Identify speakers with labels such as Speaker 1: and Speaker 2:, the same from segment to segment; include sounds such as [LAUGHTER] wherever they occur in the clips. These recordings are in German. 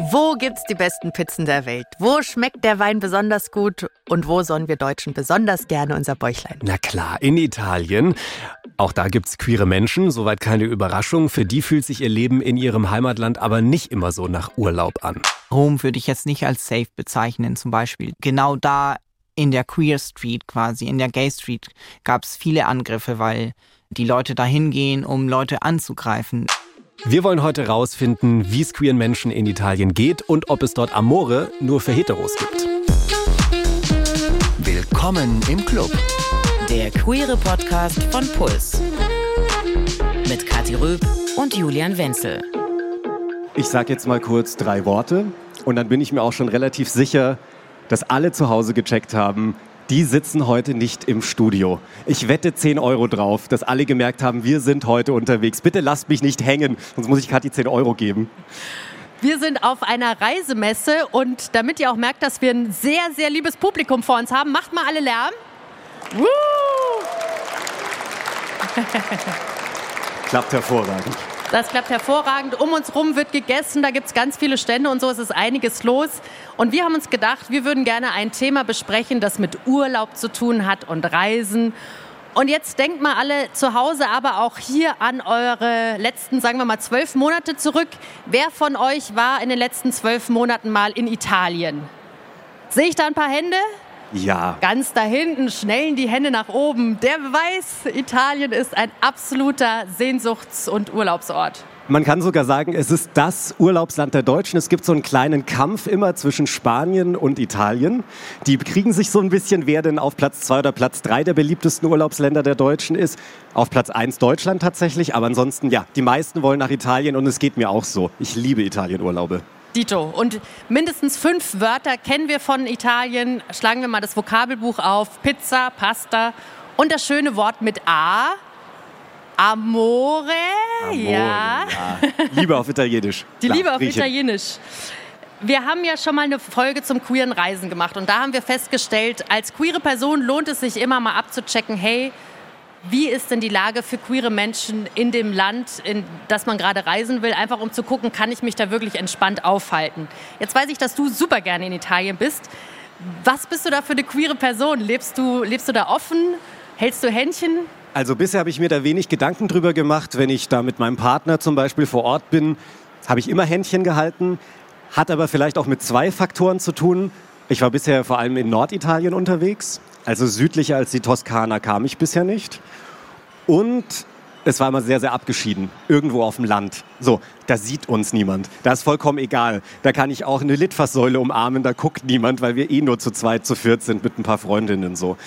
Speaker 1: Wo gibt's die besten Pizzen der Welt? Wo schmeckt der Wein besonders gut? Und wo sollen wir Deutschen besonders gerne unser Bäuchlein?
Speaker 2: Na klar, in Italien. Auch da gibt's queere Menschen, soweit keine Überraschung. Für die fühlt sich ihr Leben in ihrem Heimatland aber nicht immer so nach Urlaub an.
Speaker 3: Rom würde ich jetzt nicht als safe bezeichnen, zum Beispiel. Genau da in der Queer Street quasi, in der Gay Street, gab's viele Angriffe, weil die Leute dahin gehen, um Leute anzugreifen.
Speaker 2: Wir wollen heute rausfinden, wie es queeren Menschen in Italien geht und ob es dort Amore nur für Heteros gibt.
Speaker 4: Willkommen im Club.
Speaker 5: Der queere Podcast von Puls. Mit Kathi Röb und Julian Wenzel.
Speaker 6: Ich sage jetzt mal kurz drei Worte und dann bin ich mir auch schon relativ sicher, dass alle zu Hause gecheckt haben, die sitzen heute nicht im Studio. Ich wette 10 Euro drauf, dass alle gemerkt haben, wir sind heute unterwegs. Bitte lasst mich nicht hängen, sonst muss ich Kathi 10 Euro geben.
Speaker 1: Wir sind auf einer Reisemesse und damit ihr auch merkt, dass wir ein sehr, sehr liebes Publikum vor uns haben, macht mal alle Lärm. Woo!
Speaker 6: Klappt hervorragend.
Speaker 1: Das klappt hervorragend. Um uns rum wird gegessen, da gibt es ganz viele Stände und so, es ist einiges los. Und wir haben uns gedacht, wir würden gerne ein Thema besprechen, das mit Urlaub zu tun hat und Reisen. Und jetzt denkt mal alle zu Hause, aber auch hier an eure letzten, sagen wir mal, zwölf Monate zurück. Wer von euch war in den letzten zwölf Monaten mal in Italien? Sehe ich da ein paar Hände?
Speaker 6: Ja.
Speaker 1: Ganz da hinten schnellen die Hände nach oben. Der weiß, Italien ist ein absoluter Sehnsuchts- und Urlaubsort.
Speaker 6: Man kann sogar sagen, es ist das Urlaubsland der Deutschen. Es gibt so einen kleinen Kampf immer zwischen Spanien und Italien. Die kriegen sich so ein bisschen, wer denn auf Platz zwei oder Platz drei der beliebtesten Urlaubsländer der Deutschen ist. Auf Platz eins Deutschland tatsächlich, aber ansonsten, ja, die meisten wollen nach Italien und es geht mir auch so. Ich liebe Italienurlaube.
Speaker 1: Dito. Und mindestens fünf Wörter kennen wir von Italien. Schlagen wir mal das Vokabelbuch auf. Pizza, Pasta und das schöne Wort mit A. Amore.
Speaker 6: Amore,
Speaker 1: ja.
Speaker 6: ja. Liebe auf Italienisch. [LAUGHS]
Speaker 1: Die
Speaker 6: Klar,
Speaker 1: Liebe auf
Speaker 6: Griechen.
Speaker 1: Italienisch. Wir haben ja schon mal eine Folge zum queeren Reisen gemacht und da haben wir festgestellt, als queere Person lohnt es sich immer mal abzuchecken, hey, wie ist denn die Lage für queere Menschen in dem Land, in das man gerade reisen will, einfach um zu gucken, kann ich mich da wirklich entspannt aufhalten. Jetzt weiß ich, dass du super gerne in Italien bist. Was bist du da für eine queere Person? Lebst du, lebst du da offen? Hältst du Händchen?
Speaker 6: Also bisher habe ich mir da wenig Gedanken drüber gemacht. Wenn ich da mit meinem Partner zum Beispiel vor Ort bin, habe ich immer Händchen gehalten. Hat aber vielleicht auch mit zwei Faktoren zu tun. Ich war bisher vor allem in Norditalien unterwegs. Also südlicher als die Toskana kam ich bisher nicht. Und es war immer sehr, sehr abgeschieden. Irgendwo auf dem Land. So, da sieht uns niemand. Da ist vollkommen egal. Da kann ich auch eine Litfaßsäule umarmen, da guckt niemand, weil wir eh nur zu zweit, zu viert sind mit ein paar Freundinnen so.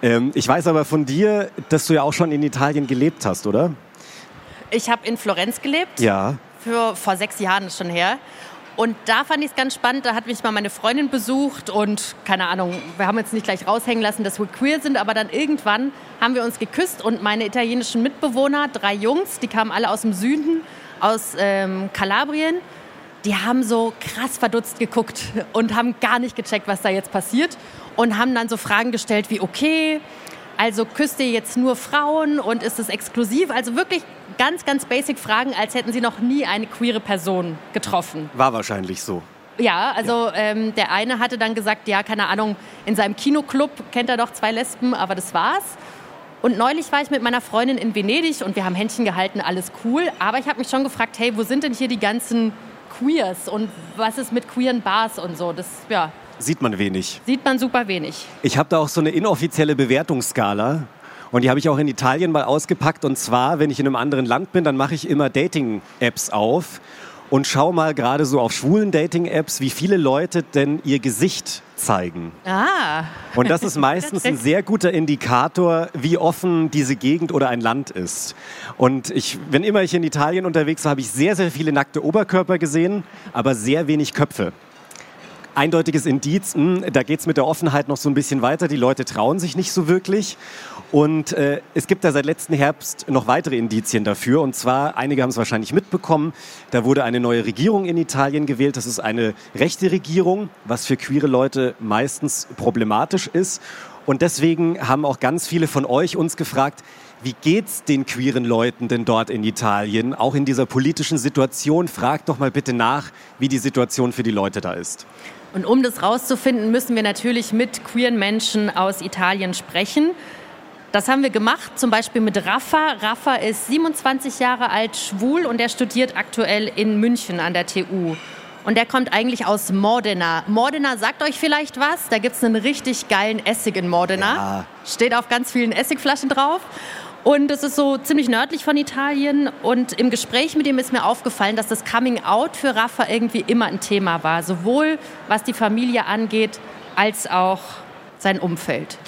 Speaker 6: Ähm, ich weiß aber von dir, dass du ja auch schon in Italien gelebt hast, oder?
Speaker 1: Ich habe in Florenz gelebt.
Speaker 6: Ja.
Speaker 1: Für, vor sechs Jahren ist schon her. Und da fand ich es ganz spannend, da hat mich mal meine Freundin besucht und keine Ahnung, wir haben jetzt nicht gleich raushängen lassen, dass wir queer sind, aber dann irgendwann haben wir uns geküsst und meine italienischen Mitbewohner, drei Jungs, die kamen alle aus dem Süden, aus ähm, Kalabrien, die haben so krass verdutzt geguckt und haben gar nicht gecheckt, was da jetzt passiert und haben dann so Fragen gestellt wie, okay, also küsst ihr jetzt nur Frauen und ist es exklusiv? Also wirklich ganz, ganz basic Fragen, als hätten sie noch nie eine queere Person getroffen.
Speaker 6: War wahrscheinlich so.
Speaker 1: Ja, also Ähm, der eine hatte dann gesagt, ja, keine Ahnung, in seinem Kinoclub kennt er doch zwei Lesben, aber das war's. Und neulich war ich mit meiner Freundin in Venedig und wir haben Händchen gehalten, alles cool. Aber ich habe mich schon gefragt, hey, wo sind denn hier die ganzen Queers und was ist mit queeren Bars und so? Das, ja,
Speaker 6: Sieht man wenig.
Speaker 1: sieht man super wenig.
Speaker 6: Ich habe da auch so eine inoffizielle Bewertungsskala. Und die habe ich auch in Italien mal ausgepackt. Und zwar, wenn ich in einem anderen Land bin, dann mache ich immer Dating-Apps auf und schaue mal gerade so auf schwulen Dating-Apps, wie viele Leute denn ihr Gesicht zeigen.
Speaker 1: Ah,
Speaker 6: Und das ist [LAUGHS] meistens ein sehr guter Indikator, wie offen diese Gegend oder ein Land ist. Und ich, wenn immer ich in Italien unterwegs war, habe ich sehr, sehr viele nackte Oberkörper gesehen, aber sehr wenig Köpfe. Eindeutiges Indiz, mh, da geht es mit der Offenheit noch so ein bisschen weiter. Die Leute trauen sich nicht so wirklich. Und äh, es gibt da seit letzten Herbst noch weitere Indizien dafür. Und zwar, einige haben es wahrscheinlich mitbekommen, da wurde eine neue Regierung in Italien gewählt. Das ist eine rechte Regierung, was für queere Leute meistens problematisch ist. Und deswegen haben auch ganz viele von euch uns gefragt, Wie geht's den queeren Leuten denn dort in Italien, auch in dieser politischen Situation? Frag doch mal bitte nach, wie die Situation für die Leute da ist.
Speaker 1: Und um das rauszufinden, müssen wir natürlich mit queeren Menschen aus Italien sprechen. Das haben wir gemacht, zum Beispiel mit Rafa. Rafa ist 27 Jahre alt, schwul und er studiert aktuell in München an der TU. Und der kommt eigentlich aus Modena. Modena sagt euch vielleicht was. Da gibt es einen richtig geilen Essig in Modena. Ja. Steht auf ganz vielen Essigflaschen drauf. Und es ist so ziemlich nördlich von Italien. Und im Gespräch mit ihm ist mir aufgefallen, dass das Coming Out für Rafa irgendwie immer ein Thema war. Sowohl was die Familie angeht, als auch sein Umfeld.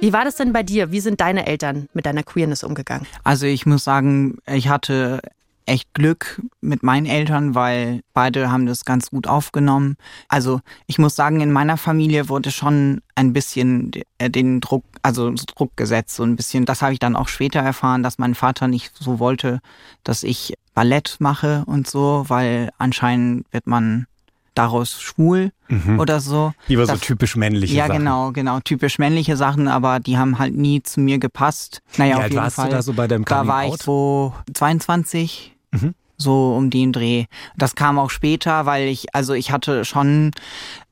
Speaker 1: Wie war das denn bei dir? Wie sind deine Eltern mit deiner Queerness umgegangen?
Speaker 3: Also ich muss sagen, ich hatte echt Glück mit meinen Eltern, weil beide haben das ganz gut aufgenommen. Also ich muss sagen, in meiner Familie wurde schon ein bisschen äh, den Druck, also Druck gesetzt, so ein bisschen. Das habe ich dann auch später erfahren, dass mein Vater nicht so wollte, dass ich Ballett mache und so, weil anscheinend wird man daraus schwul mhm. oder so.
Speaker 2: Lieber das, so typisch männliche
Speaker 3: ja,
Speaker 2: Sachen.
Speaker 3: Ja, genau, genau. Typisch männliche Sachen, aber die haben halt nie zu mir gepasst.
Speaker 2: Naja, Wie auf jeden warst Fall. du da so bei deinem
Speaker 3: Da war ich so 22. Mhm. So um den Dreh. Das kam auch später, weil ich, also ich hatte schon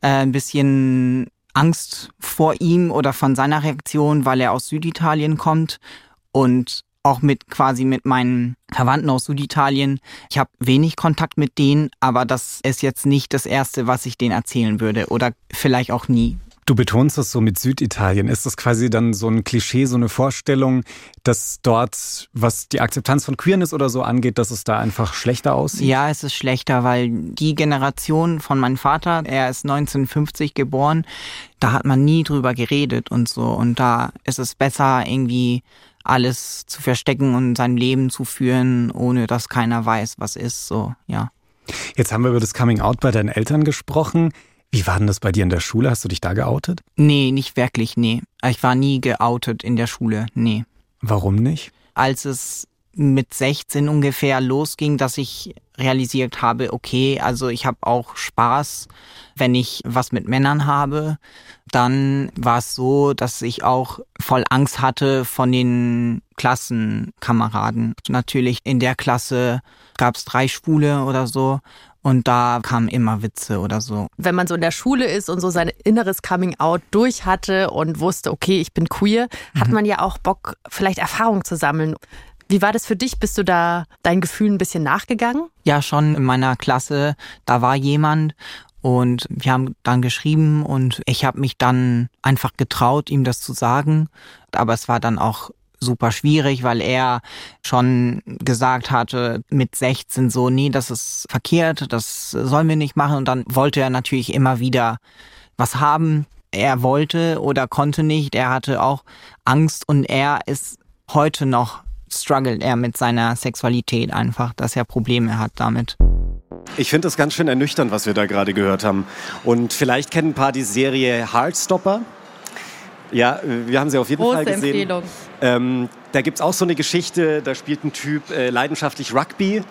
Speaker 3: äh, ein bisschen Angst vor ihm oder von seiner Reaktion, weil er aus Süditalien kommt und auch mit quasi mit meinen Verwandten aus Süditalien. Ich habe wenig Kontakt mit denen, aber das ist jetzt nicht das Erste, was ich denen erzählen würde oder vielleicht auch nie.
Speaker 2: Du betonst das so mit Süditalien. Ist das quasi dann so ein Klischee, so eine Vorstellung, dass dort, was die Akzeptanz von Queerness oder so angeht, dass es da einfach schlechter aussieht?
Speaker 3: Ja, es ist schlechter, weil die Generation von meinem Vater, er ist 1950 geboren, da hat man nie drüber geredet und so. Und da ist es besser, irgendwie alles zu verstecken und sein Leben zu führen, ohne dass keiner weiß, was ist. So, ja.
Speaker 2: Jetzt haben wir über das Coming Out bei deinen Eltern gesprochen. Wie war denn das bei dir in der Schule? Hast du dich da geoutet?
Speaker 3: Nee, nicht wirklich, nee. Ich war nie geoutet in der Schule, nee.
Speaker 2: Warum nicht?
Speaker 3: Als es mit 16 ungefähr losging, dass ich realisiert habe, okay, also ich habe auch Spaß, wenn ich was mit Männern habe. Dann war es so, dass ich auch voll Angst hatte von den Klassenkameraden. Natürlich in der Klasse gab es drei Schwule oder so und da kamen immer Witze oder so.
Speaker 1: Wenn man so in der Schule ist und so sein inneres Coming Out durch hatte und wusste, okay, ich bin queer, mhm. hat man ja auch Bock, vielleicht Erfahrung zu sammeln. Wie war das für dich? Bist du da deinen Gefühlen ein bisschen nachgegangen?
Speaker 3: Ja, schon in meiner Klasse, da war jemand und wir haben dann geschrieben und ich habe mich dann einfach getraut, ihm das zu sagen. Aber es war dann auch super schwierig, weil er schon gesagt hatte mit 16 so, nee, das ist verkehrt, das sollen wir nicht machen. Und dann wollte er natürlich immer wieder was haben. Er wollte oder konnte nicht. Er hatte auch Angst und er ist heute noch struggelt er mit seiner Sexualität einfach, dass er Probleme hat damit.
Speaker 6: Ich finde es ganz schön ernüchternd, was wir da gerade gehört haben. Und vielleicht kennen ein paar die Serie Heartstopper. Ja, wir haben sie auf jeden
Speaker 1: Große
Speaker 6: Fall gesehen.
Speaker 1: Empfehlung.
Speaker 6: Ähm, da gibt es auch so eine Geschichte, da spielt ein Typ äh, leidenschaftlich Rugby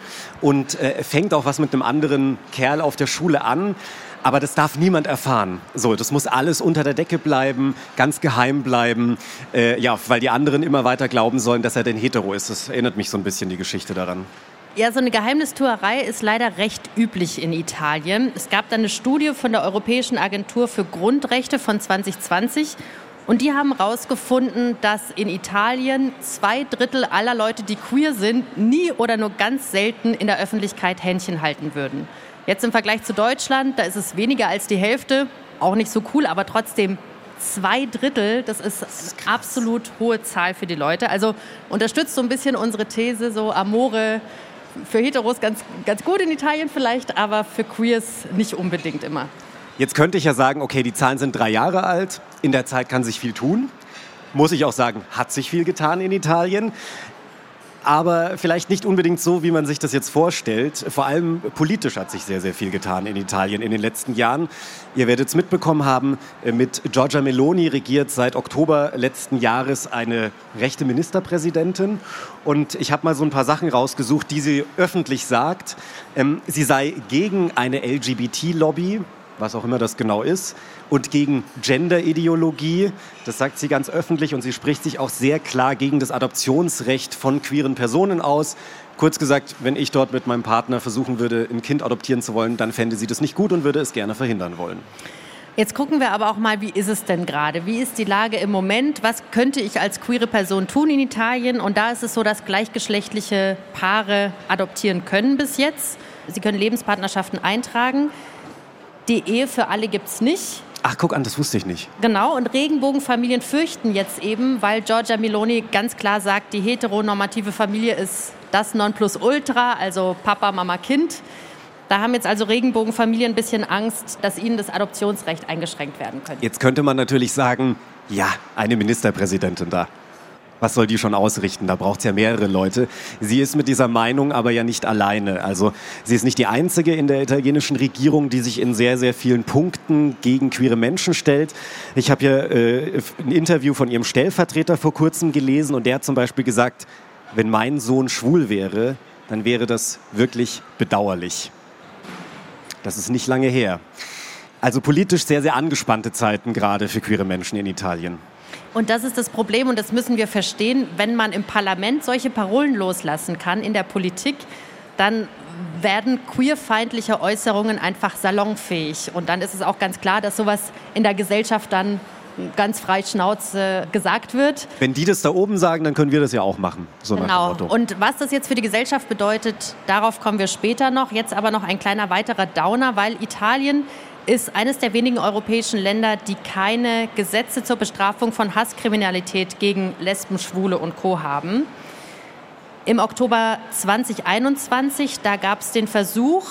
Speaker 6: und äh, fängt auch was mit einem anderen Kerl auf der Schule an. Aber das darf niemand erfahren. So, das muss alles unter der Decke bleiben, ganz geheim bleiben. Äh, ja, weil die anderen immer weiter glauben sollen, dass er denn hetero ist. Das erinnert mich so ein bisschen die Geschichte daran.
Speaker 1: Ja, so eine Geheimnistuerei ist leider recht üblich in Italien. Es gab da eine Studie von der Europäischen Agentur für Grundrechte von 2020 und die haben herausgefunden, dass in Italien zwei Drittel aller Leute, die queer sind, nie oder nur ganz selten in der Öffentlichkeit Händchen halten würden. Jetzt im Vergleich zu Deutschland, da ist es weniger als die Hälfte, auch nicht so cool, aber trotzdem zwei Drittel, das ist, das ist eine absolut hohe Zahl für die Leute. Also unterstützt so ein bisschen unsere These, so Amore für Heteros ganz, ganz gut in Italien vielleicht, aber für Queers nicht unbedingt immer.
Speaker 6: Jetzt könnte ich ja sagen, okay, die Zahlen sind drei Jahre alt, in der Zeit kann sich viel tun. Muss ich auch sagen, hat sich viel getan in Italien aber vielleicht nicht unbedingt so, wie man sich das jetzt vorstellt. Vor allem politisch hat sich sehr, sehr viel getan in Italien in den letzten Jahren. Ihr werdet es mitbekommen haben, äh, mit Giorgia Meloni regiert seit Oktober letzten Jahres eine rechte Ministerpräsidentin. Und ich habe mal so ein paar Sachen rausgesucht, die sie öffentlich sagt. Ähm, sie sei gegen eine LGBT-Lobby, was auch immer das genau ist, und gegen Gender-Ideologie. Das sagt sie ganz öffentlich und sie spricht sich auch sehr klar gegen das Adoptionsrecht von queeren Personen aus. Kurz gesagt, wenn ich dort mit meinem Partner versuchen würde, ein Kind adoptieren zu wollen, dann fände sie das nicht gut und würde es gerne verhindern wollen.
Speaker 1: Jetzt gucken wir aber auch mal, wie ist es denn gerade? Wie ist die Lage im Moment? Was könnte ich als queere Person tun in Italien? Und da ist es so, dass gleichgeschlechtliche Paare adoptieren können bis jetzt. Sie können Lebenspartnerschaften eintragen. Die Ehe für alle gibt es nicht.
Speaker 6: Ach, guck an, das wusste ich nicht.
Speaker 1: Genau, und Regenbogenfamilien fürchten jetzt eben, weil Giorgia Meloni ganz klar sagt, die heteronormative Familie ist das Nonplusultra, also Papa, Mama, Kind. Da haben jetzt also Regenbogenfamilien ein bisschen Angst, dass ihnen das Adoptionsrecht eingeschränkt werden könnte.
Speaker 6: Jetzt könnte man natürlich sagen, ja, eine Ministerpräsidentin da. Was soll die schon ausrichten? Da braucht es ja mehrere Leute. Sie ist mit dieser Meinung aber ja nicht alleine. Also sie ist nicht die einzige in der italienischen Regierung, die sich in sehr, sehr vielen Punkten gegen queere Menschen stellt. Ich habe ja äh, ein Interview von ihrem Stellvertreter vor kurzem gelesen und der hat zum Beispiel gesagt, wenn mein Sohn schwul wäre, dann wäre das wirklich bedauerlich. Das ist nicht lange her. Also politisch sehr, sehr angespannte Zeiten gerade für queere Menschen in Italien.
Speaker 1: Und das ist das Problem und das müssen wir verstehen. Wenn man im Parlament solche Parolen loslassen kann, in der Politik, dann werden queerfeindliche Äußerungen einfach salonfähig. Und dann ist es auch ganz klar, dass sowas in der Gesellschaft dann ganz frei Schnauze gesagt wird.
Speaker 6: Wenn die das da oben sagen, dann können wir das ja auch machen.
Speaker 1: So genau. Und was das jetzt für die Gesellschaft bedeutet, darauf kommen wir später noch. Jetzt aber noch ein kleiner weiterer Downer, weil Italien ist eines der wenigen europäischen Länder, die keine Gesetze zur Bestrafung von Hasskriminalität gegen Lesben, Schwule und Co. haben. Im Oktober 2021, da gab es den Versuch,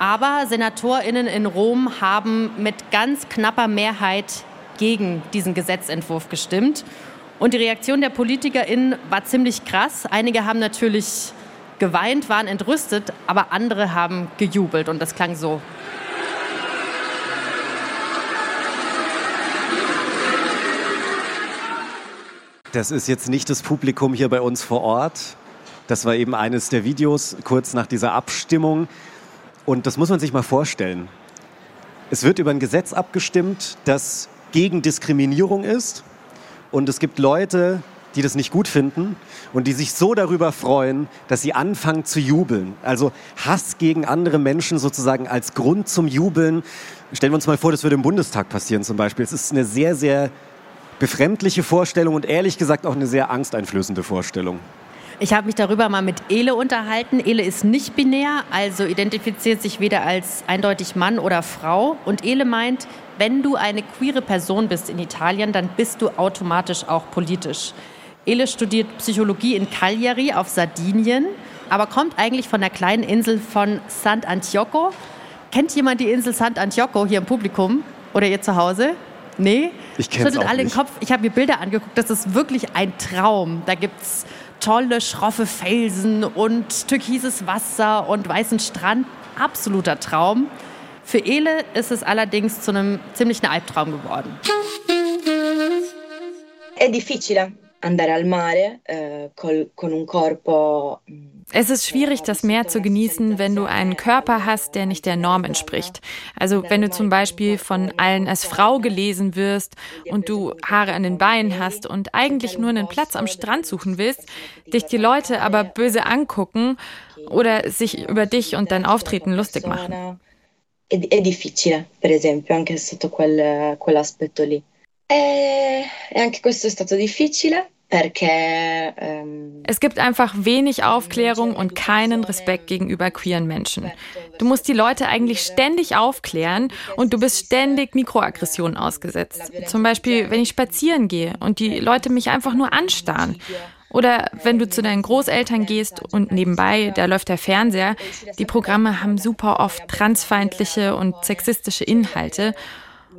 Speaker 1: aber SenatorInnen in Rom haben mit ganz knapper Mehrheit gegen diesen Gesetzentwurf gestimmt. Und die Reaktion der PolitikerInnen war ziemlich krass. Einige haben natürlich geweint, waren entrüstet, aber andere haben gejubelt und das klang so.
Speaker 6: Das ist jetzt nicht das Publikum hier bei uns vor Ort. Das war eben eines der Videos kurz nach dieser Abstimmung. Und das muss man sich mal vorstellen. Es wird über ein Gesetz abgestimmt, das gegen Diskriminierung ist. Und es gibt Leute, die das nicht gut finden und die sich so darüber freuen, dass sie anfangen zu jubeln. Also Hass gegen andere Menschen sozusagen als Grund zum Jubeln. Stellen wir uns mal vor, das würde im Bundestag passieren zum Beispiel. Es ist eine sehr, sehr befremdliche Vorstellung und ehrlich gesagt auch eine sehr angsteinflößende Vorstellung.
Speaker 1: Ich habe mich darüber mal mit Ele unterhalten. Ele ist nicht binär, also identifiziert sich weder als eindeutig Mann oder Frau. Und Ele meint, wenn du eine queere Person bist in Italien, dann bist du automatisch auch politisch. Ele studiert Psychologie in Cagliari auf Sardinien, aber kommt eigentlich von der kleinen Insel von Sant'Antioco. Kennt jemand die Insel Sant'Antioco hier im Publikum oder ihr zu Hause? Nee?
Speaker 6: Ich kenne
Speaker 1: alle
Speaker 6: nicht.
Speaker 1: den Kopf. Ich habe mir Bilder angeguckt. Das ist wirklich ein Traum. Da gibt es tolle, schroffe Felsen und türkises Wasser und weißen Strand. Absoluter Traum. Für Ele ist es allerdings zu einem ziemlichen Albtraum geworden.
Speaker 4: È difficile andare al mare eh, col, con un corpo mm,
Speaker 7: es ist schwierig, das Meer zu genießen, wenn du einen Körper hast, der nicht der Norm entspricht. Also wenn du zum Beispiel von allen als Frau gelesen wirst und du Haare an den Beinen hast und eigentlich nur einen Platz am Strand suchen willst, dich die Leute aber böse angucken oder sich über dich und dein Auftreten lustig machen.
Speaker 4: È difficile, per esempio, anche sotto quel, quell'aspetto lì. E anche questo è stato difficile,
Speaker 7: es gibt einfach wenig Aufklärung und keinen Respekt gegenüber queeren Menschen. Du musst die Leute eigentlich ständig aufklären und du bist ständig Mikroaggressionen ausgesetzt. Zum Beispiel, wenn ich spazieren gehe und die Leute mich einfach nur anstarren. Oder wenn du zu deinen Großeltern gehst und nebenbei, da läuft der Fernseher, die Programme haben super oft transfeindliche und sexistische Inhalte.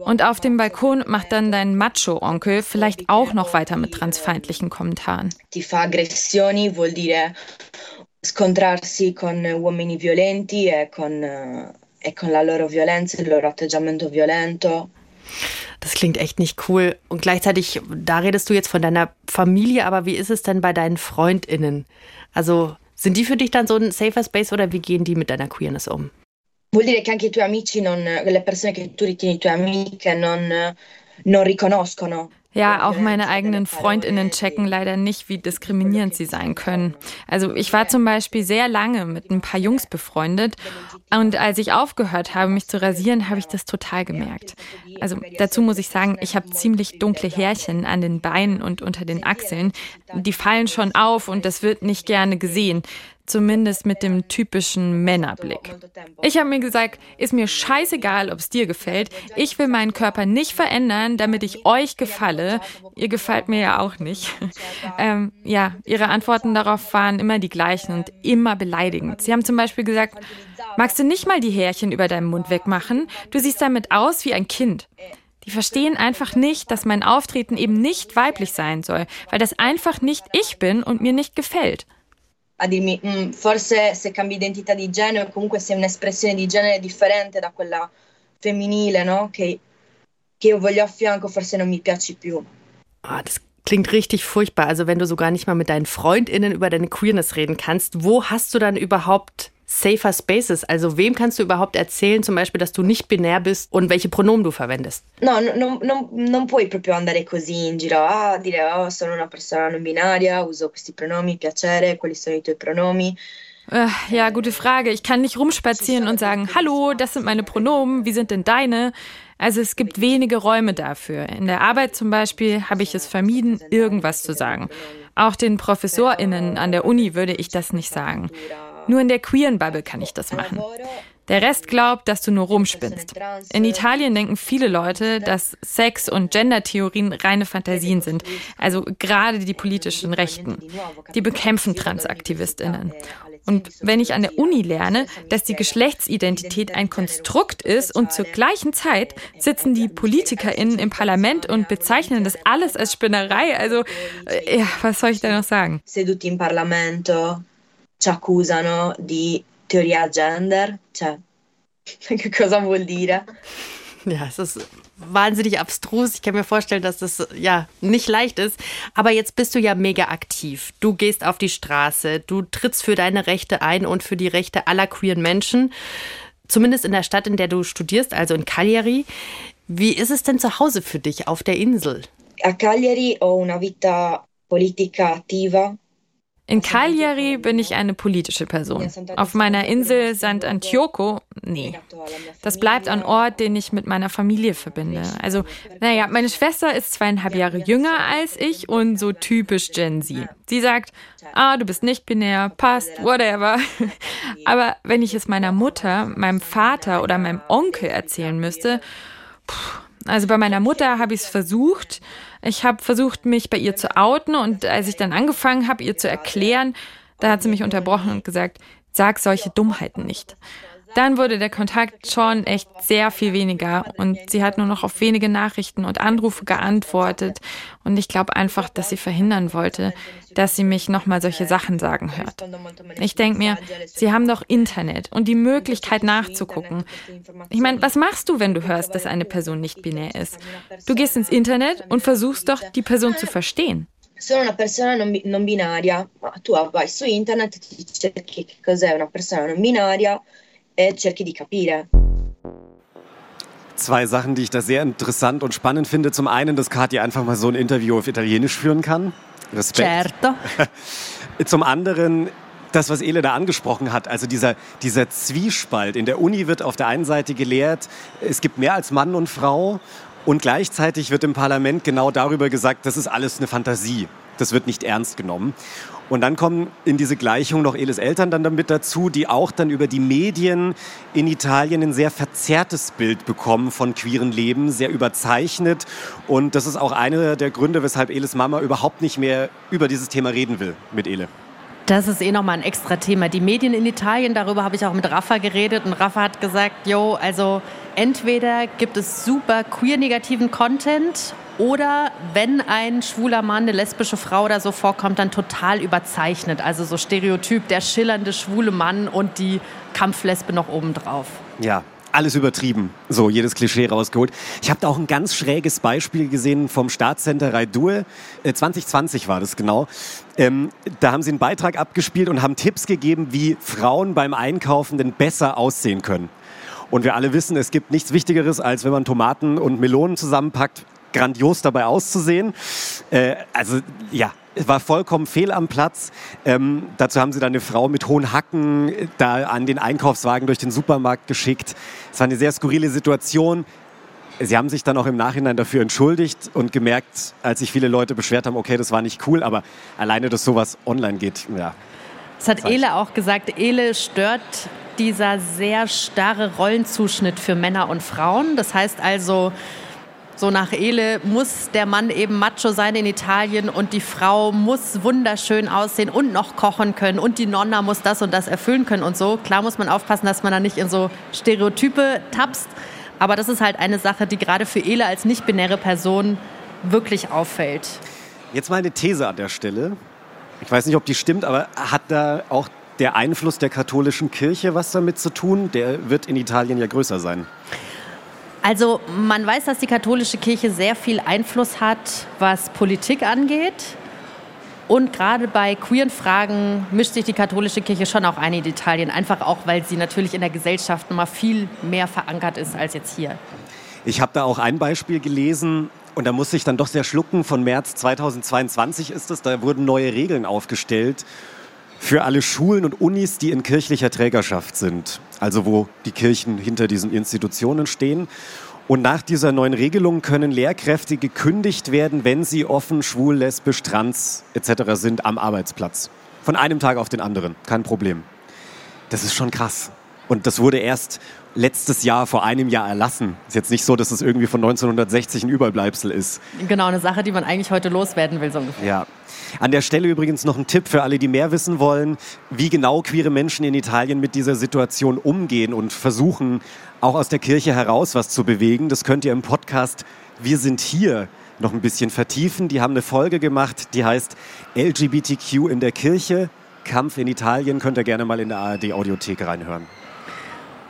Speaker 7: Und auf dem Balkon macht dann dein Macho-Onkel vielleicht auch noch weiter mit transfeindlichen Kommentaren.
Speaker 4: Ti fa aggressioni vuol dire scontrarsi con uomini violenti e con, e con la loro violenza, il loro atteggiamento violento.
Speaker 1: Das klingt echt nicht cool. Und gleichzeitig, da redest du jetzt von deiner Familie, aber wie ist es denn bei deinen FreundInnen? Also sind die für dich dann so ein safer Space oder wie gehen die mit deiner Queerness um?
Speaker 4: Vuol dire che anche i tuoi amici, non, le persone che tu ritieni tue amiche, non, non riconoscono
Speaker 7: ja, auch meine eigenen Freundinnen checken leider nicht, wie diskriminierend sie sein können. Also ich war zum Beispiel sehr lange mit ein paar Jungs befreundet und als ich aufgehört habe, mich zu rasieren, habe ich das total gemerkt. Also dazu muss ich sagen, ich habe ziemlich dunkle Härchen an den Beinen und unter den Achseln. Die fallen schon auf und das wird nicht gerne gesehen zumindest mit dem typischen Männerblick. Ich habe mir gesagt, ist mir scheißegal, ob es dir gefällt. Ich will meinen Körper nicht verändern, damit ich euch gefalle. Ihr gefällt mir ja auch nicht. [LAUGHS] ähm, ja, ihre Antworten darauf waren immer die gleichen und immer beleidigend. Sie haben zum Beispiel gesagt, magst du nicht mal die Härchen über deinem Mund wegmachen? Du siehst damit aus wie ein Kind. Die verstehen einfach nicht, dass mein Auftreten eben nicht weiblich sein soll, weil das einfach nicht ich bin und mir nicht gefällt
Speaker 4: a dirmi mm, forse se cambi identità di genere o comunque sei un'espressione di genere differente da quella femminile, no? Che, che io voglio a fianco, forse non mi piaci più.
Speaker 1: Ah, das klingt richtig furchtbar. Also wenn du sogar nicht mal mit deinen FreundInnen über deine Queerness reden kannst, wo hast du dann überhaupt safer spaces? Also wem kannst du überhaupt erzählen, zum Beispiel, dass du nicht binär bist und welche Pronomen du verwendest?
Speaker 4: No, non, non, non puoi proprio andare così in giro a dire oh, sono una persona non binaria, uso questi pronomi, piacere, quali sono i tuoi pronomi.
Speaker 7: Äh, ja, gute Frage. Ich kann nicht rumspazieren und sagen, hallo, das sind meine Pronomen, wie sind denn deine? Also es gibt wenige Räume dafür. In der Arbeit zum Beispiel habe ich es vermieden, irgendwas zu sagen. Auch den ProfessorInnen an der Uni würde ich das nicht sagen. Nur in der queeren Bubble kann ich das machen. Der Rest glaubt, dass du nur rumspinnst. In Italien denken viele Leute, dass Sex- und Gender-Theorien reine Fantasien sind. Also gerade die politischen Rechten. Die bekämpfen Transaktivistinnen. Und wenn ich an der Uni lerne, dass die Geschlechtsidentität ein Konstrukt ist und zur gleichen Zeit sitzen die PolitikerInnen im Parlament und bezeichnen das alles als Spinnerei, also äh, ja, was soll ich da noch sagen?
Speaker 4: Seduti im Parlamento ci accusano di teoria gender, cioè, [LAUGHS] che cosa vuol dire?
Speaker 1: Ja, es ist wahnsinnig abstrus. Ich kann mir vorstellen, dass das ja nicht leicht ist. Aber jetzt bist du ja mega aktiv. Du gehst auf die Straße, du trittst für deine Rechte ein und für die Rechte aller queeren Menschen. Zumindest in der Stadt, in der du studierst, also in Cagliari. Wie ist es denn zu Hause für dich auf der Insel?
Speaker 4: A Cagliari ho una vita politica attiva
Speaker 7: in Cagliari bin ich eine politische Person. Auf meiner Insel Sant'Antioco, nee. Das bleibt ein Ort, den ich mit meiner Familie verbinde. Also, naja, meine Schwester ist zweieinhalb Jahre jünger als ich und so typisch Gen Z. Sie sagt, ah, du bist nicht binär, passt, whatever. [LAUGHS] Aber wenn ich es meiner Mutter, meinem Vater oder meinem Onkel erzählen müsste, also bei meiner Mutter habe ich es versucht, ich habe versucht, mich bei ihr zu outen und als ich dann angefangen habe, ihr zu erklären, da hat sie mich unterbrochen und gesagt, sag solche Dummheiten nicht. Dann wurde der Kontakt schon echt sehr viel weniger und sie hat nur noch auf wenige Nachrichten und Anrufe geantwortet und ich glaube einfach, dass sie verhindern wollte, dass sie mich nochmal solche Sachen sagen hört. Ich denke mir, sie haben doch Internet und die Möglichkeit nachzugucken. Ich meine, was machst du, wenn du hörst, dass eine Person nicht binär ist? Du gehst ins Internet und versuchst doch, die Person zu verstehen.
Speaker 4: sono una persona non, non, binaria, tu vai su internet, ti cerchi che cos'è una persona non binaria e cerchi di capire.
Speaker 6: Zwei Sachen, die ich da sehr interessant und spannend finde. Zum einen, dass Katja einfach mal so ein Interview auf Italienisch führen kann. Respekt.
Speaker 1: Certo. [LAUGHS]
Speaker 6: Zum anderen das, was Ele da angesprochen hat, also dieser, dieser Zwiespalt. In der Uni wird auf der einen Seite gelehrt, es gibt mehr als Mann und Frau und gleichzeitig wird im Parlament genau darüber gesagt, das ist alles eine Fantasie. Das wird nicht ernst genommen. Und dann kommen in diese Gleichung noch Eles Eltern dann damit dazu, die auch dann über die Medien in Italien ein sehr verzerrtes Bild bekommen von queeren Leben, sehr überzeichnet. Und das ist auch einer der Gründe, weshalb Eles Mama überhaupt nicht mehr über dieses Thema reden will mit Ele.
Speaker 1: Das ist eh nochmal ein extra Thema. Die Medien in Italien, darüber habe ich auch mit Rafa geredet und Rafa hat gesagt, jo, also entweder gibt es super queer-negativen Content oder wenn ein schwuler Mann, eine lesbische Frau oder so vorkommt, dann total überzeichnet. Also so Stereotyp, der schillernde schwule Mann und die Kampflesbe noch obendrauf.
Speaker 6: Ja, alles übertrieben, so jedes Klischee rausgeholt. Ich habe da auch ein ganz schräges Beispiel gesehen vom Staatscenter Raidue. Äh, 2020 war das genau. Ähm, da haben sie einen Beitrag abgespielt und haben Tipps gegeben, wie Frauen beim Einkaufen denn besser aussehen können. Und wir alle wissen, es gibt nichts Wichtigeres, als wenn man Tomaten und Melonen zusammenpackt, grandios dabei auszusehen. Äh, also ja, war vollkommen fehl am Platz. Ähm, dazu haben sie dann eine Frau mit hohen Hacken äh, da an den Einkaufswagen durch den Supermarkt geschickt. Es war eine sehr skurrile Situation. Sie haben sich dann auch im Nachhinein dafür entschuldigt und gemerkt, als sich viele Leute beschwert haben, okay, das war nicht cool, aber alleine, dass sowas online geht, ja.
Speaker 1: Das hat Ele auch gesagt. Ele stört dieser sehr starre Rollenzuschnitt für Männer und Frauen. Das heißt also, so nach Ele muss der Mann eben macho sein in Italien und die Frau muss wunderschön aussehen und noch kochen können und die Nonna muss das und das erfüllen können und so. Klar muss man aufpassen, dass man da nicht in so Stereotype tapst. Aber das ist halt eine Sache, die gerade für Ele als nicht-binäre Person wirklich auffällt.
Speaker 6: Jetzt mal eine These an der Stelle. Ich weiß nicht, ob die stimmt, aber hat da auch der Einfluss der katholischen Kirche was damit zu tun? Der wird in Italien ja größer sein.
Speaker 1: Also man weiß, dass die katholische Kirche sehr viel Einfluss hat, was Politik angeht. Und gerade bei queeren Fragen mischt sich die katholische Kirche schon auch ein in Italien, einfach auch, weil sie natürlich in der Gesellschaft noch mal viel mehr verankert ist als jetzt hier.
Speaker 6: Ich habe da auch ein Beispiel gelesen und da musste ich dann doch sehr schlucken. Von März 2022 ist es, da wurden neue Regeln aufgestellt für alle Schulen und Unis, die in kirchlicher Trägerschaft sind, also wo die Kirchen hinter diesen Institutionen stehen. Und nach dieser neuen Regelung können Lehrkräfte gekündigt werden, wenn sie offen, schwul, lesbisch, trans etc. sind am Arbeitsplatz. Von einem Tag auf den anderen, kein Problem. Das ist schon krass. Und das wurde erst letztes Jahr, vor einem Jahr erlassen. Ist jetzt nicht so, dass es irgendwie von 1960 ein Überbleibsel ist.
Speaker 1: Genau, eine Sache, die man eigentlich heute loswerden will, so ungefähr.
Speaker 6: Ja. An der Stelle übrigens noch ein Tipp für alle, die mehr wissen wollen, wie genau queere Menschen in Italien mit dieser Situation umgehen und versuchen, auch aus der Kirche heraus was zu bewegen. Das könnt ihr im Podcast Wir sind hier noch ein bisschen vertiefen. Die haben eine Folge gemacht, die heißt LGBTQ in der Kirche. Kampf in Italien könnt ihr gerne mal in der ARD Audiothek reinhören.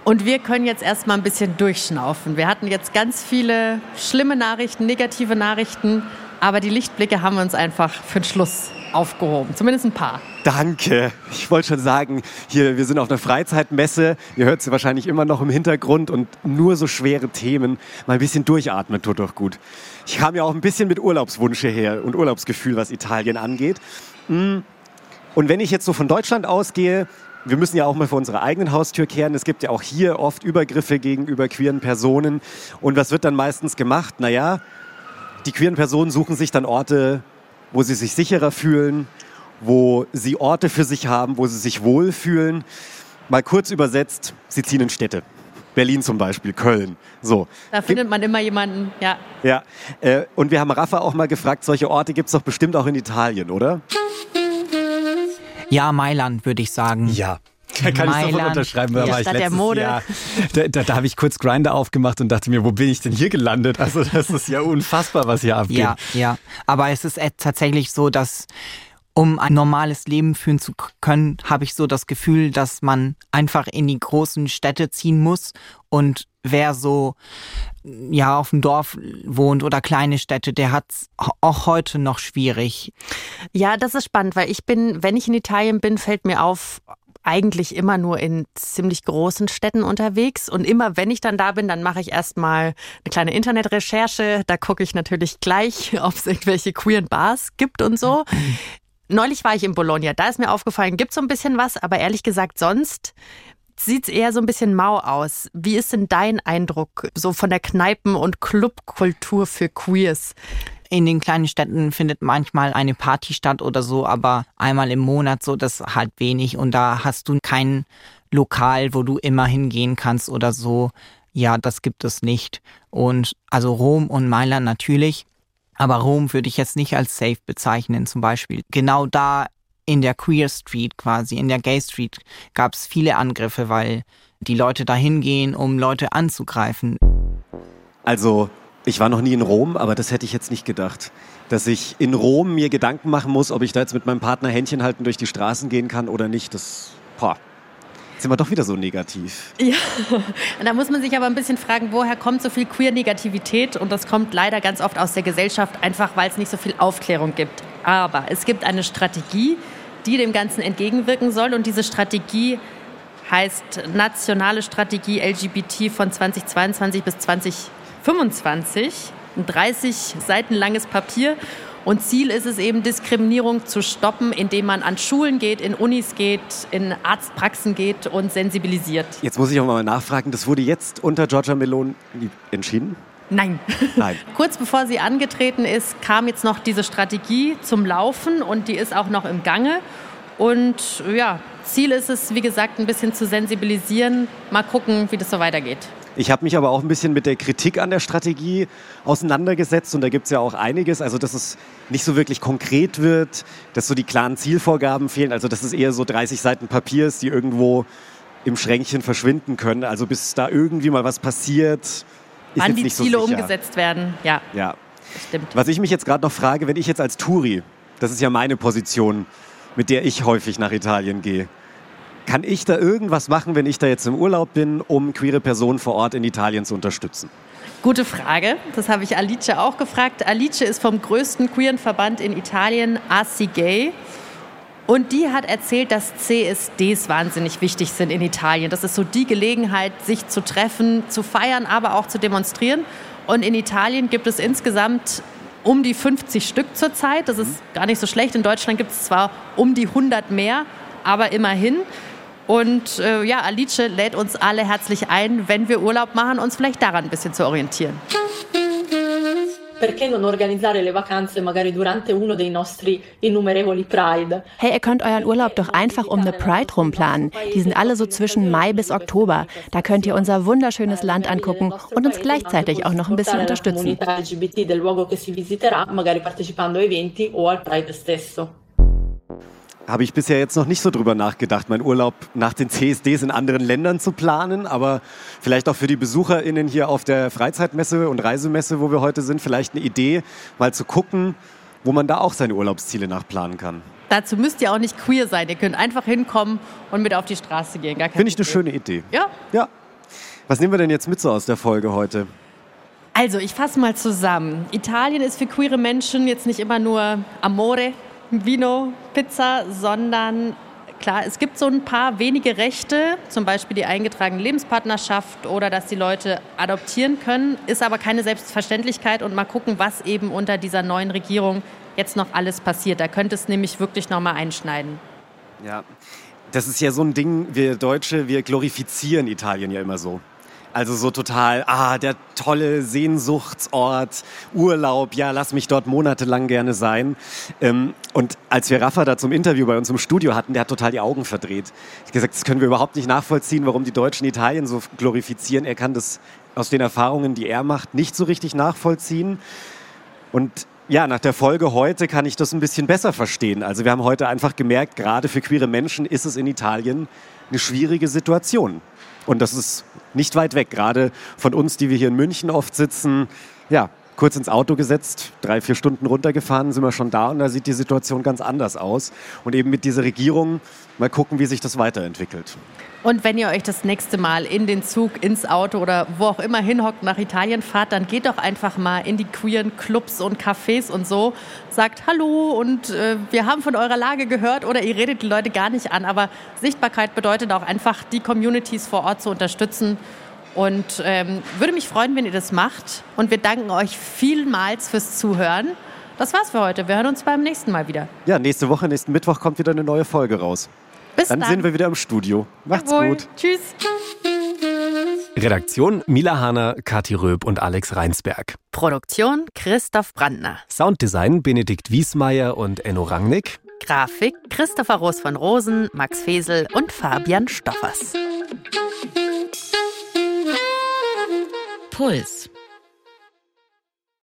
Speaker 1: Und wir können jetzt erstmal ein bisschen durchschnaufen. Wir hatten jetzt ganz viele schlimme Nachrichten, negative Nachrichten, aber die Lichtblicke haben wir uns einfach für den Schluss aufgehoben. Zumindest ein paar.
Speaker 6: Danke. Ich wollte schon sagen, hier, wir sind auf einer Freizeitmesse. Ihr hört sie wahrscheinlich immer noch im Hintergrund und nur so schwere Themen. Mal ein bisschen durchatmen tut doch gut. Ich kam ja auch ein bisschen mit Urlaubswunsch hierher und Urlaubsgefühl, was Italien angeht. Hm. Und wenn ich jetzt so von Deutschland ausgehe, wir müssen ja auch mal vor unserer eigenen Haustür kehren. Es gibt ja auch hier oft Übergriffe gegenüber queeren Personen. Und was wird dann meistens gemacht? Naja, die queeren Personen suchen sich dann Orte, wo sie sich sicherer fühlen, wo sie Orte für sich haben, wo sie sich wohlfühlen. Mal kurz übersetzt, sie ziehen in Städte. Berlin zum Beispiel, Köln. So.
Speaker 1: Da findet man immer jemanden, ja.
Speaker 6: Ja. Äh, und wir haben Rafa auch mal gefragt, solche Orte gibt es doch bestimmt auch in Italien, oder?
Speaker 3: Ja, Mailand, würde ich sagen.
Speaker 2: Ja. Kann Mailand. ich sofort unterschreiben, da
Speaker 1: ja,
Speaker 2: war ich
Speaker 1: letztes
Speaker 2: der
Speaker 1: Mode.
Speaker 2: Jahr. Da, da, da habe ich kurz Grinder aufgemacht und dachte mir, wo bin ich denn hier gelandet? Also das ist ja unfassbar, was hier abgeht.
Speaker 3: Ja, ja. Aber es ist tatsächlich so, dass um ein normales Leben führen zu können, habe ich so das Gefühl, dass man einfach in die großen Städte ziehen muss und wer so ja auf dem Dorf wohnt oder kleine Städte, der hat es auch heute noch schwierig.
Speaker 1: Ja, das ist spannend, weil ich bin, wenn ich in Italien bin, fällt mir auf, eigentlich immer nur in ziemlich großen Städten unterwegs. Und immer wenn ich dann da bin, dann mache ich erstmal eine kleine Internetrecherche. Da gucke ich natürlich gleich, [LAUGHS] ob es irgendwelche queeren Bars gibt und so. Neulich war ich in Bologna. Da ist mir aufgefallen, gibt so ein bisschen was, aber ehrlich gesagt, sonst sieht es eher so ein bisschen mau aus. Wie ist denn dein Eindruck so von der Kneipen- und Clubkultur für Queers?
Speaker 3: In den kleinen Städten findet manchmal eine Party statt oder so, aber einmal im Monat so, das halt wenig und da hast du kein Lokal, wo du immer hingehen kannst oder so. Ja, das gibt es nicht. Und also Rom und Mailand natürlich, aber Rom würde ich jetzt nicht als safe bezeichnen zum Beispiel. Genau da in der Queer Street quasi, in der Gay Street gab es viele Angriffe, weil die Leute da hingehen, um Leute anzugreifen.
Speaker 6: Also, ich war noch nie in Rom, aber das hätte ich jetzt nicht gedacht. Dass ich in Rom mir Gedanken machen muss, ob ich da jetzt mit meinem Partner Händchen halten durch die Straßen gehen kann oder nicht, das, boah. Sind wir doch wieder so negativ.
Speaker 1: Ja, [LAUGHS] da muss man sich aber ein bisschen fragen, woher kommt so viel Queer-Negativität? Und das kommt leider ganz oft aus der Gesellschaft, einfach weil es nicht so viel Aufklärung gibt. Aber es gibt eine Strategie, die dem Ganzen entgegenwirken soll. Und diese Strategie heißt Nationale Strategie LGBT von 2022 bis 2025. Ein 30 Seiten langes Papier. Und Ziel ist es eben, Diskriminierung zu stoppen, indem man an Schulen geht, in Unis geht, in Arztpraxen geht und sensibilisiert.
Speaker 6: Jetzt muss ich auch mal nachfragen, das wurde jetzt unter Georgia Meloni entschieden?
Speaker 1: Nein. Nein. [LAUGHS] Kurz bevor sie angetreten ist, kam jetzt noch diese Strategie zum Laufen und die ist auch noch im Gange. Und ja, Ziel ist es, wie gesagt, ein bisschen zu sensibilisieren. Mal gucken, wie das so weitergeht.
Speaker 6: Ich habe mich aber auch ein bisschen mit der Kritik an der Strategie auseinandergesetzt und da gibt es ja auch einiges. Also, dass es nicht so wirklich konkret wird, dass so die klaren Zielvorgaben fehlen. Also, dass es eher so 30 Seiten Papier ist, die irgendwo im Schränkchen verschwinden können. Also, bis da irgendwie mal was passiert, ist
Speaker 1: Wann
Speaker 6: die
Speaker 1: Ziele
Speaker 6: so
Speaker 1: umgesetzt werden, ja.
Speaker 6: Ja. Stimmt. Was ich mich jetzt gerade noch frage, wenn ich jetzt als Touri, das ist ja meine Position, mit der ich häufig nach Italien gehe, kann ich da irgendwas machen, wenn ich da jetzt im Urlaub bin, um queere Personen vor Ort in Italien zu unterstützen?
Speaker 1: Gute Frage. Das habe ich Alice auch gefragt. Alice ist vom größten queeren Verband in Italien, AC Gay. Und die hat erzählt, dass CSDs wahnsinnig wichtig sind in Italien. Das ist so die Gelegenheit, sich zu treffen, zu feiern, aber auch zu demonstrieren. Und in Italien gibt es insgesamt um die 50 Stück zurzeit. Das ist gar nicht so schlecht. In Deutschland gibt es zwar um die 100 mehr, aber immerhin. Und äh, ja, Alice lädt uns alle herzlich ein, wenn wir Urlaub machen, uns vielleicht daran ein bisschen zu orientieren.
Speaker 8: Perché non organizzare le vacanze magari durante uno dei nostri innumerevoli Pride?
Speaker 9: Hey, ihr könnt euren Urlaub doch einfach um eine Pride rumplanen. Die sind alle so zwischen Mai bis Oktober. Da könnt ihr unser wunderschönes Land angucken und uns gleichzeitig auch noch ein bisschen unterstützen. LGBT del luogo che si visiterà, magari partecipando a eventi o al Pride stesso
Speaker 6: habe ich bisher jetzt noch nicht so drüber nachgedacht, meinen Urlaub nach den CSDs in anderen Ländern zu planen, aber vielleicht auch für die BesucherInnen hier auf der Freizeitmesse und Reisemesse, wo wir heute sind, vielleicht eine Idee, mal zu gucken, wo man da auch seine Urlaubsziele nachplanen kann.
Speaker 1: Dazu müsst ihr auch nicht queer sein. Ihr könnt einfach hinkommen und mit auf die Straße gehen.
Speaker 6: Finde ich eine schöne Idee.
Speaker 1: Ja?
Speaker 6: Ja. Was nehmen wir denn jetzt mit so aus der Folge heute?
Speaker 1: Also, ich fasse mal zusammen. Italien ist für queere Menschen jetzt nicht immer nur Amore, Vino, Pizza, sondern klar, es gibt so ein paar wenige Rechte, zum Beispiel die eingetragene Lebenspartnerschaft oder dass die Leute adoptieren können, ist aber keine Selbstverständlichkeit und mal gucken, was eben unter dieser neuen Regierung jetzt noch alles passiert. Da könnte es nämlich wirklich nochmal einschneiden.
Speaker 6: Ja, das ist ja so ein Ding, wir Deutsche, wir glorifizieren Italien ja immer so. Also so total, ah, der tolle Sehnsuchtsort, Urlaub, ja, lass mich dort monatelang gerne sein. Ähm, und als wir Rafa da zum Interview bei uns im Studio hatten, der hat total die Augen verdreht. Ich habe gesagt, das können wir überhaupt nicht nachvollziehen, warum die Deutschen Italien so glorifizieren. Er kann das aus den Erfahrungen, die er macht, nicht so richtig nachvollziehen. Und ja, nach der Folge heute kann ich das ein bisschen besser verstehen. Also wir haben heute einfach gemerkt, gerade für queere Menschen ist es in Italien eine schwierige Situation. Und das ist nicht weit weg, gerade von uns, die wir hier in München oft sitzen. Ja, kurz ins Auto gesetzt, drei, vier Stunden runtergefahren, sind wir schon da und da sieht die Situation ganz anders aus. Und eben mit dieser Regierung mal gucken, wie sich das weiterentwickelt.
Speaker 1: Und wenn ihr euch das nächste Mal in den Zug, ins Auto oder wo auch immer hinhockt nach Italien fahrt, dann geht doch einfach mal in die queeren Clubs und Cafés und so. Sagt Hallo und äh, wir haben von eurer Lage gehört oder ihr redet die Leute gar nicht an. Aber Sichtbarkeit bedeutet auch einfach, die Communities vor Ort zu unterstützen. Und ähm, würde mich freuen, wenn ihr das macht. Und wir danken euch vielmals fürs Zuhören. Das war's für heute. Wir hören uns beim nächsten Mal wieder.
Speaker 6: Ja, nächste Woche, nächsten Mittwoch kommt wieder eine neue Folge raus. Bis dann. Dann sind wir wieder im Studio. Macht's Jawohl. gut.
Speaker 1: Tschüss.
Speaker 10: Redaktion Mila Hahner, Kathi Röb und Alex Reinsberg.
Speaker 5: Produktion Christoph Brandner.
Speaker 10: Sounddesign Benedikt Wiesmeier und Enno Rangnick.
Speaker 5: Grafik Christopher Roos von Rosen, Max Fesel und Fabian Stoffers. Puls